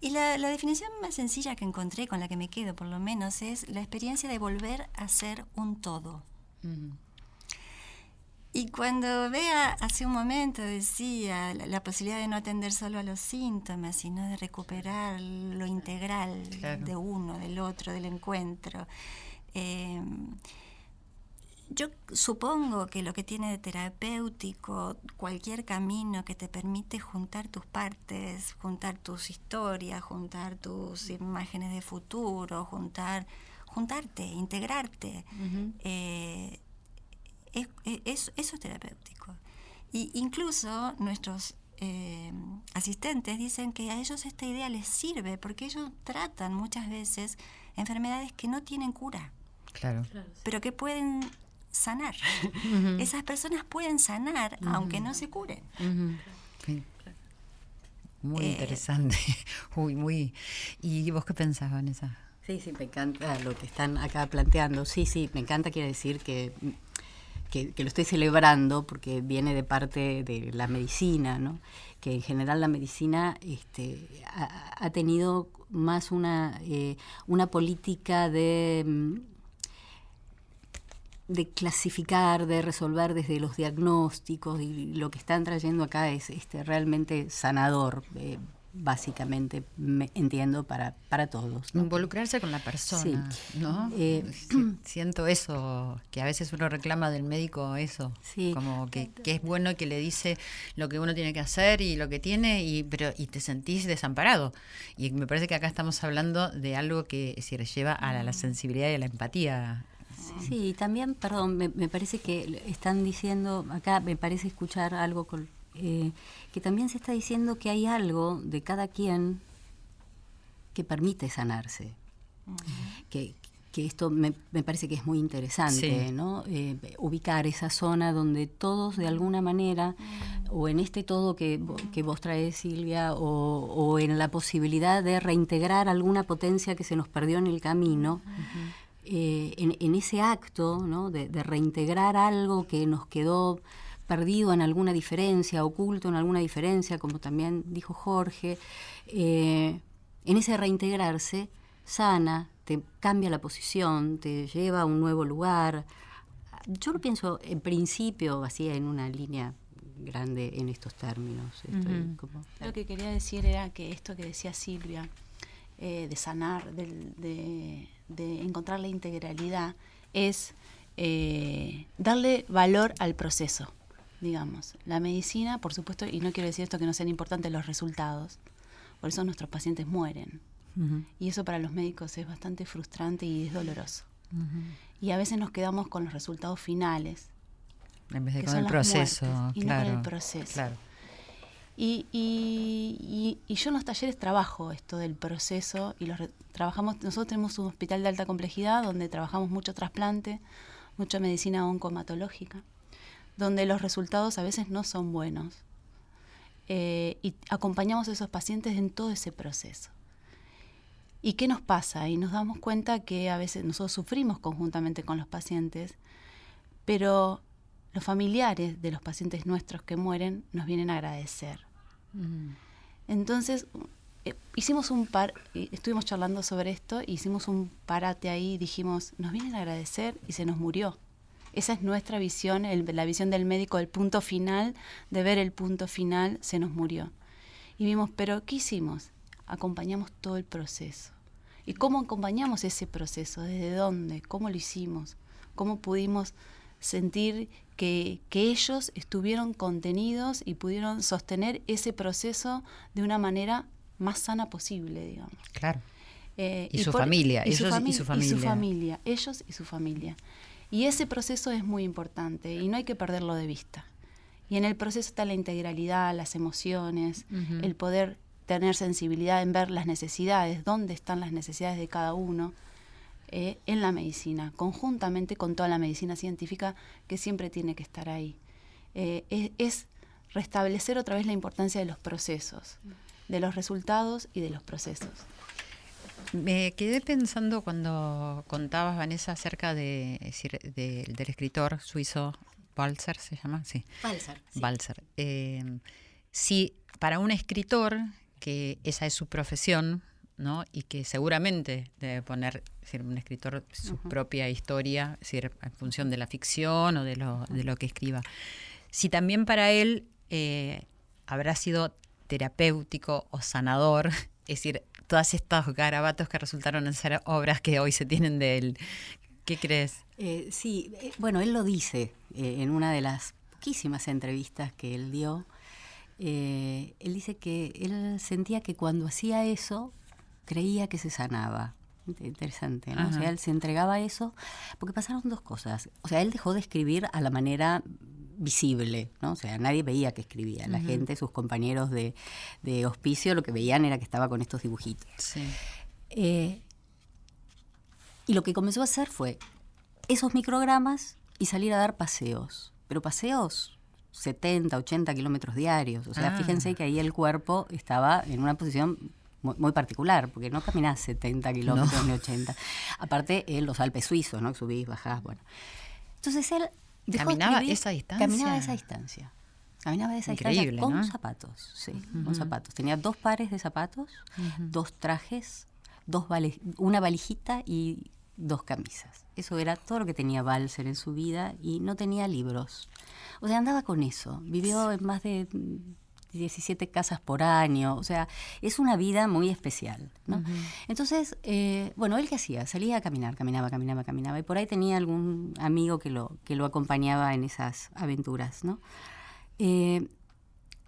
Y la, la, definición más sencilla que encontré, con la que me quedo por lo menos, es la experiencia de volver a ser un todo. Y cuando vea, hace un momento decía, la, posibilidad de no atender solo a los síntomas, sino de recuperar lo integral de uno, del otro, del encuentro. Em, yo supongo que lo que tiene de terapéutico cualquier camino que te permite juntar tus partes, juntar tus historias, juntar tus imágenes de futuro, juntar, juntarte, integrarte, es, eso es terapéutico. Y incluso nuestros eh, asistentes dicen que a ellos esta idea les sirve porque ellos tratan muchas veces enfermedades que no tienen cura. Claro. Pero que pueden sanar. Esas personas pueden sanar aunque no se curen. Muy eh, interesante. Uy, muy. ¿Y vos qué pensás, Vanessa? Sí, sí, me encanta lo que están acá planteando. Sí, sí, me encanta, quiere decir que que, lo estoy celebrando porque viene de parte de la medicina, ¿no? que en general la medicina este, ha, tenido más una, eh, una política de, mm, de clasificar, de resolver desde los diagnósticos y lo que están trayendo acá es este realmente sanador. eh, básicamente me entiendo para, para todos. ¿no? Involucrarse con la persona, ¿no? Eh, Siento eso, que a veces uno reclama del médico eso, Sí. como que, que es bueno que le dice lo que uno tiene que hacer y lo que tiene, y pero y te sentís desamparado. Y me parece que acá estamos hablando de algo que decir, lleva a la, la sensibilidad y a la empatía. Sí, y también, perdón, me, me parece que están diciendo, acá me parece escuchar algo con, eh, que también se está diciendo que hay algo de cada quien que permite sanarse. que, que esto me, me parece que es muy interesante, Sí. ¿no? Eh, ubicar esa zona donde todos de alguna manera, o en este todo que, que vos traes, Silvia, o, o en la posibilidad de reintegrar alguna potencia que se nos perdió en el camino, eh, en, en ese acto ¿no? de, de reintegrar algo que nos quedó perdido en alguna diferencia, oculto en alguna diferencia, como también dijo Jorge, eh, en ese reintegrarse sana, te cambia la posición, te lleva a un nuevo lugar. Yo lo pienso en principio, así en una línea grande en estos términos. Estoy como- Lo que quería decir era que esto que decía Silvia, eh, de sanar, de, de encontrar la integralidad, es eh, darle valor al proceso, digamos. La medicina, por supuesto, y no quiero decir esto que no sean importantes los resultados, por eso nuestros pacientes mueren. Y eso para los médicos es bastante frustrante y es doloroso. Y a veces nos quedamos con los resultados finales, En vez de con el proceso, muertes, y no con el proceso. Claro. Y, y- y- y yo en los talleres trabajo esto del proceso y los re- trabajamos, nosotros tenemos un hospital de alta complejidad donde trabajamos mucho trasplante, mucha medicina oncomatológica, donde los resultados a veces no son buenos. Eh, y acompañamos a esos pacientes en todo ese proceso. ¿Y qué nos pasa? Y nos damos cuenta que a veces nosotros sufrimos conjuntamente con los pacientes, pero los familiares de los pacientes nuestros que mueren nos vienen a agradecer. Entonces, eh, hicimos un par, estuvimos charlando sobre esto, hicimos un parate ahí y dijimos, nos vienen a agradecer y se nos murió. Esa es nuestra visión, el- la visión del médico, el punto final, de ver el punto final, se nos murió. Y vimos, pero ¿qué hicimos? Acompañamos todo el proceso. ¿Y cómo acompañamos ese proceso? ¿Desde dónde? ¿Cómo lo hicimos? ¿Cómo pudimos sentir que, que ellos estuvieron contenidos y pudieron sostener ese proceso de una manera más sana posible, digamos? Claro. Eh, Y su familia, ellos y su fami- Y familia. su familia, ellos y su familia. Y ese proceso es muy importante y no hay que perderlo de vista. Y en el proceso está la integralidad, las emociones, el poder tener sensibilidad en ver las necesidades, dónde están las necesidades de cada uno eh, en la medicina, conjuntamente con toda la medicina científica que siempre tiene que estar ahí. Eh, es, es restablecer otra vez la importancia de los procesos, de los resultados y de los procesos. Me quedé pensando cuando contabas, Vanessa, acerca de, del escritor suizo Balzer, ¿se llama? Sí. Balzer, sí. Balzer. Eh, si para un escritor, que esa es su profesión, ¿no? y que seguramente debe poner es decir, un escritor su propia historia, es decir, en función de la ficción o de lo, de lo que escriba, si también para él eh, habrá sido terapéutico o sanador, es decir, todos estos garabatos que resultaron en ser obras que hoy se tienen de él. ¿Qué crees? Eh, sí, eh, bueno, él lo dice eh, en una de las poquísimas entrevistas que él dio. Él dice que él sentía que cuando hacía eso, creía que se sanaba. Int- Interesante, ¿no? O sea, él se entregaba a eso, porque pasaron dos cosas. O sea, él dejó de escribir a la manera visible, ¿no? O sea, nadie veía que escribía. La gente, sus compañeros de, de hospicio, lo que veían era que estaba con estos dibujitos. Sí. Eh, y lo que comenzó a hacer fue esos microgramas y salir a dar paseos. Pero paseos 70, 80 kilómetros diarios. O sea, Ah. fíjense que ahí el cuerpo estaba en una posición muy, muy particular, porque no caminás 70 kilómetros ni 80. Aparte, en los Alpes suizos, ¿no? Subís, bajás, bueno. Entonces él... dejó ¿Caminaba escribir- esa distancia? Caminaba esa distancia. Caminaba esa distancia Increíble, con ¿no? zapatos, sí, con zapatos. Tenía dos pares de zapatos, dos trajes, dos vali- una valijita y dos camisas. Eso era todo lo que tenía Balser en su vida y no tenía libros. O sea, andaba con eso. Vivió en más de 17 casas por año, o sea, es una vida muy especial. ¿no? Entonces, eh, bueno, él qué hacía, salía a caminar, caminaba, caminaba, caminaba, y por ahí tenía algún amigo que lo, que lo acompañaba en esas aventuras. ¿no? Eh,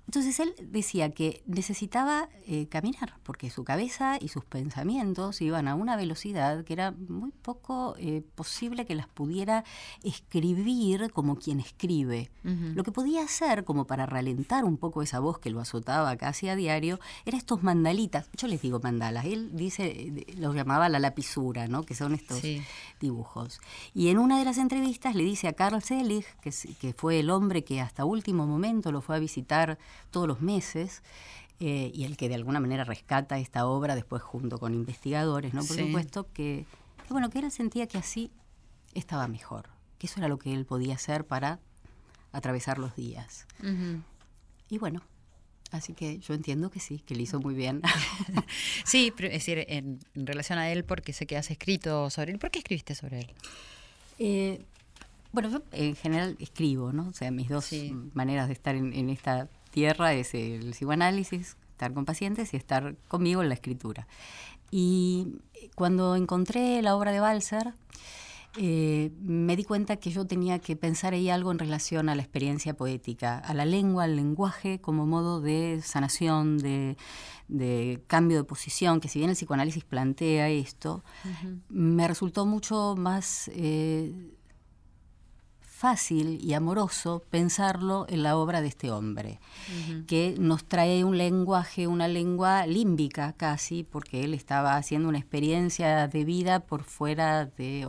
entonces él decía que necesitaba eh, caminar, porque su cabeza y sus pensamientos iban a una velocidad que era muy poco eh, posible que las pudiera escribir como quien escribe. Lo que podía hacer, como para ralentar un poco esa voz que lo azotaba casi a diario, era estos mandalitas. Yo les digo mandalas, él dice, eh, los llamaba la lapisura, ¿no? que son estos dibujos. Y en una de las entrevistas le dice a Carl Selig, que, que fue el hombre que hasta último momento lo fue a visitar, todos los meses. Eh, y el que de alguna manera rescata esta obra después junto con investigadores, ¿no? Por supuesto que, bueno, que él sentía que así estaba mejor, que eso era lo que él podía hacer para atravesar los días. Y bueno, así que yo entiendo que sí, que le hizo muy bien. sí, pero es decir, en, relación a él, porque sé que has escrito sobre él, ¿por qué escribiste sobre él? Eh, bueno, yo en general escribo, ¿no? O sea, mis dos maneras de estar en esta tierra es el psicoanálisis, estar con pacientes y estar conmigo en la escritura. Y cuando encontré la obra de Balser, eh, me di cuenta que yo tenía que pensar ahí algo en relación a la experiencia poética, a la lengua, al lenguaje como modo de sanación, de, cambio de posición, que si bien el psicoanálisis plantea esto, me resultó mucho más... Eh, fácil y amoroso pensarlo en la obra de este hombre, que nos trae un lenguaje, una lengua límbica casi, porque él estaba haciendo una experiencia de vida por fuera de,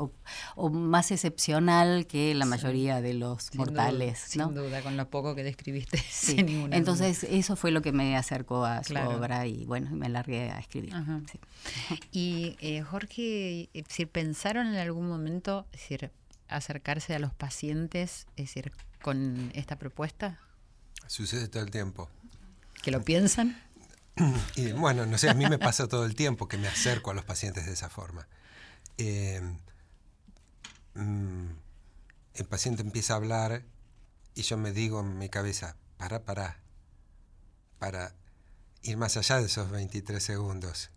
o, más excepcional que la mayoría de los mortales. Sin duda, con lo poco que describiste. Entonces eso fue lo que me acercó a su obra y bueno, me largué a escribir. Y eh, Jorge, si pensaron en algún momento, decir, acercarse a los pacientes, es decir, con esta propuesta? Sucede todo el tiempo. ¿Que lo piensan? Y bueno, no sé, a mí me pasa todo el tiempo que me acerco a los pacientes de esa forma. Eh, mm, el paciente empieza a hablar y yo me digo en mi cabeza, para, para, para ir más allá de esos 23 segundos.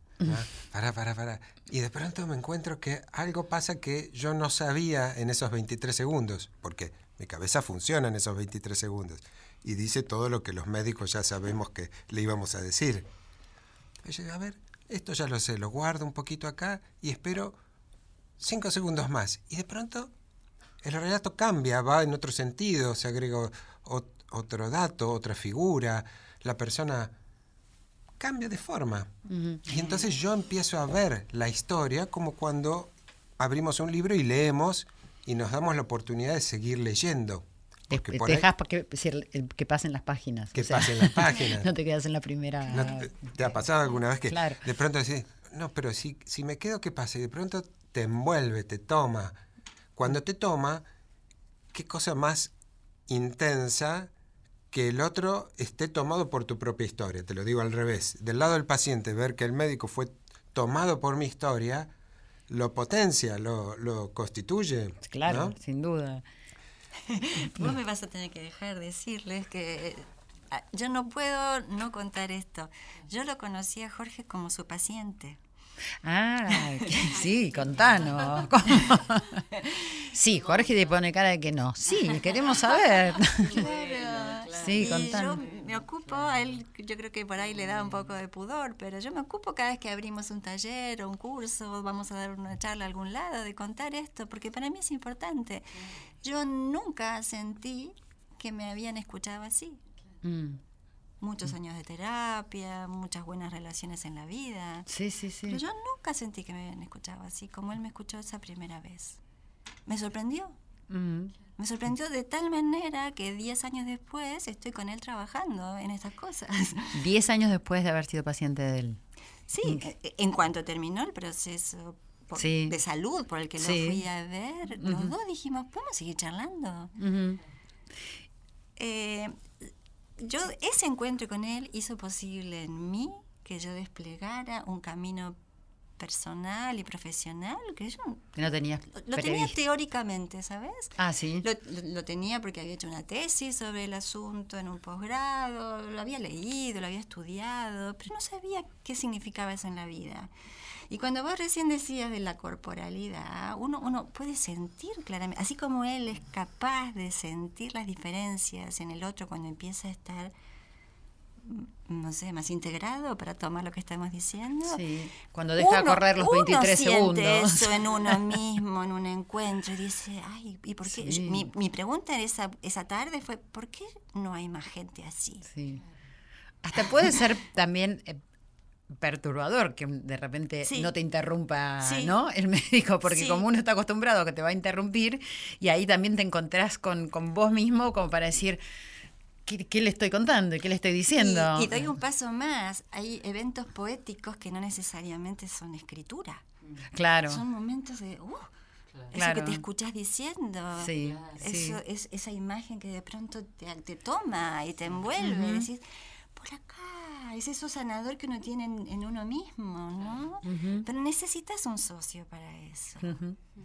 Para, para, para. Y de pronto me encuentro que algo pasa que yo no sabía en esos 23 segundos, porque mi cabeza funciona en esos 23 segundos y dice todo lo que los médicos ya sabemos que le íbamos a decir. Y a ver, esto ya lo sé, lo guardo un poquito acá y espero cinco segundos más. Y de pronto el relato cambia, va en otro sentido, se agrega otro dato, otra figura, la persona cambia de forma. Y entonces yo empiezo a ver la historia como cuando abrimos un libro y leemos y nos damos la oportunidad de seguir leyendo. Porque te, dejas que, que pasen las páginas. Que pasen las páginas. no te quedas en la primera. te, ha pasado alguna vez que de pronto decís, no, pero si, si me quedo, ¿qué pasa? Y de pronto te envuelve, te toma. Cuando te toma, ¿qué cosa más intensa que el otro esté tomado por tu propia historia, te lo digo al revés. Del lado del paciente, ver que el médico fue tomado por mi historia, lo potencia, lo, lo constituye. Claro, sin duda. Vos me vas a tener que dejar decirles que ah, yo no puedo no contar esto. Yo lo conocí a Jorge como su paciente. Ah, sí, contanos. Sí, Jorge te pone cara de que no. Sí, queremos saber. Sí, Yo me ocupo, a él yo creo que por ahí le da un poco de pudor, pero yo me ocupo cada vez que abrimos un taller o un curso, vamos a dar una charla a algún lado, de contar esto, porque para mí es importante. Yo nunca sentí que me habían escuchado así. Mm. Muchos años de terapia, muchas buenas relaciones en la vida. Sí, sí, sí. Pero yo nunca sentí que me habían escuchado así, como él me escuchó esa primera vez. Me sorprendió. Mm. Me sorprendió de tal manera que 10 años después estoy con él trabajando en estas cosas. 10 años después de haber sido paciente de él. Sí, mm. e, en cuanto terminó el proceso de salud por el que lo fui a ver, los dos dijimos, ¿podemos seguir charlando? eh, yo, ese encuentro con él hizo posible en mí que yo desplegara un camino personal y profesional que yo Que no tenías lo, lo tenía teóricamente, ¿sabes? Ah, sí. Lo, lo- lo tenía porque había hecho una tesis sobre el asunto en un posgrado, lo había leído, lo había estudiado, pero no sabía qué significaba eso en la vida. Y cuando vos recién decías de la corporalidad, uno, uno puede sentir claramente, así como él es capaz de sentir las diferencias en el otro cuando empieza a estar, mm, no sé, más integrado para tomar lo que estamos diciendo. Sí, cuando deja Uno- correr los uno 23 siente segundos. eso en uno mismo, en un encuentro, y dice, ay, ¿y por qué? Sí. Mi, mi pregunta esa, esa tarde fue, ¿por qué no hay más gente así? Sí. Hasta puede ser también eh, perturbador que de repente Sí. no te interrumpa, Sí. ¿no? El médico, porque Sí. como uno está acostumbrado a que te va a interrumpir y ahí también te encontrás con, con vos mismo como para decir, ¿qué, qué le estoy contando? y ¿Qué le estoy diciendo? Y, y doy un paso más, hay eventos poéticos que no necesariamente son escritura, Claro. son momentos de, uh, eso que te escuchas diciendo, Sí, sí. eso, es, esa imagen que de pronto te, te toma y te envuelve, decís, por acá, es eso sanador que uno tiene en, en uno mismo, ¿no? Pero necesitas un socio para eso.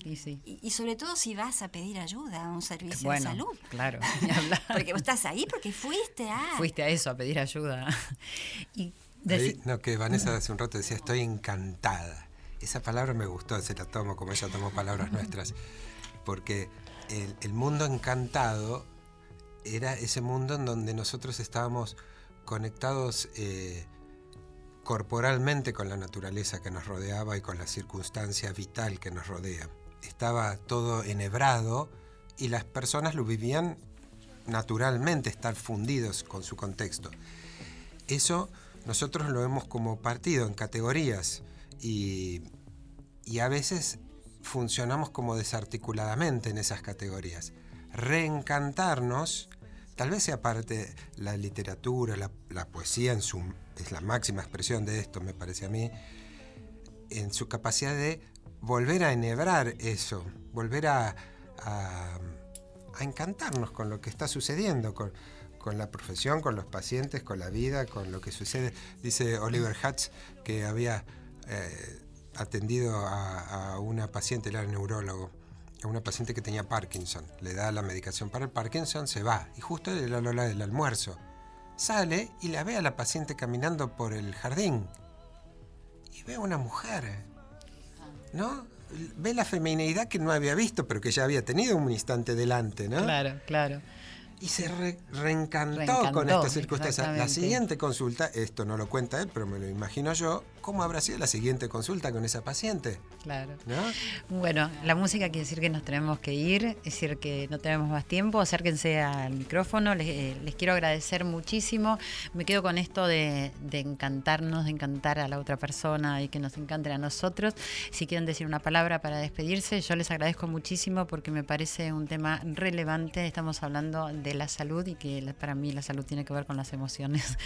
Y sí. Y, y sobre todo si vas a pedir ayuda a un servicio Bueno, de salud. claro. Porque vos estás ahí porque fuiste a... Fuiste a eso, a pedir ayuda. Y deci- Ahí, no, que Vanessa hace un rato decía, estoy encantada. Esa palabra me gustó, se la tomo como ella tomó palabras nuestras. Porque el, el mundo encantado era ese mundo en donde nosotros estábamos conectados eh, corporalmente con la naturaleza que nos rodeaba y con la circunstancia vital que nos rodea. Estaba todo enhebrado y las personas lo vivían naturalmente, estar fundidos con su contexto. Eso nosotros lo vemos como partido en categorías y, y a veces funcionamos como desarticuladamente en esas categorías. Reencantarnos, tal vez sea parte la literatura, la, poesía en su, es la máxima expresión de esto, me parece a mí, en su capacidad de volver a enhebrar eso, volver a, a- encantarnos con lo que está sucediendo, con, la profesión, con los pacientes, con la vida, con lo que sucede. Dice Oliver Hatz que había eh, atendido a, una paciente, era neurólogo, a una paciente que tenía Parkinson. Le da la medicación para el Parkinson, se va, y justo era la hora del almuerzo. Sale y la ve a la paciente caminando por el jardín y ve a una mujer, ¿no? Ve la femineidad que no había visto, pero que ya había tenido un instante delante, ¿no? Claro, claro. Y se re- reencantó, Reencantó, con esta circunstancia. La siguiente consulta, esto no lo cuenta él, pero me lo imagino yo, ¿cómo habrá sido la siguiente consulta con esa paciente? Claro. ¿No? Bueno, la música quiere decir que nos tenemos que ir, es decir que no tenemos más tiempo, acérquense al micrófono, les, eh, les quiero agradecer muchísimo, me quedo con esto de, de encantarnos, de encantar a la otra persona y que nos encanten a nosotros. Si quieren decir una palabra para despedirse, yo les agradezco muchísimo porque me parece un tema relevante, estamos hablando de la salud y que la- para mí la salud tiene que ver con las emociones.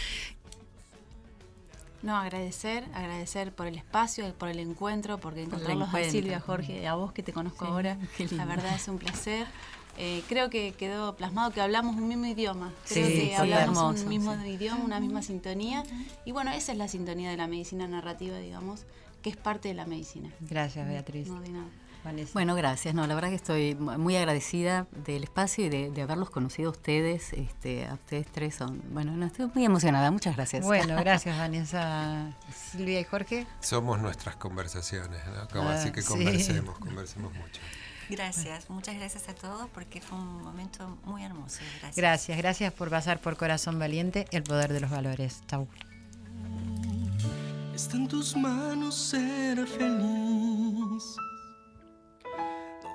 No, agradecer, agradecer por el espacio, por el encuentro, porque encontrarlos a. Silvia, Jorge, a vos que te conozco Sí, ahora, la verdad es un placer. Eh, creo que quedó plasmado que hablamos un mismo idioma. Creo Sí, que hablamos hermoso, un mismo sí. idioma, una misma sintonía. Y bueno, esa es la sintonía de la medicina narrativa, digamos, que es parte de la medicina. Gracias, Beatriz. No de nada. Vanessa. Bueno, gracias. No, la verdad que estoy muy agradecida del espacio y de, de haberlos conocido a ustedes. Este, a ustedes tres son. Bueno, no, estoy muy emocionada. Muchas gracias. Bueno, gracias Vanessa, Silvia y Jorge. Somos nuestras conversaciones, ¿no? Como Ah, así que sí. conversemos, conversemos mucho. Gracias, muchas gracias a todos porque fue un momento muy hermoso. Gracias. Gracias, gracias por pasar por Corazón Valiente, el poder de los valores. Chau. Está en tus manos ser feliz.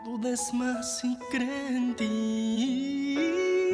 Dudes más y cree en ti.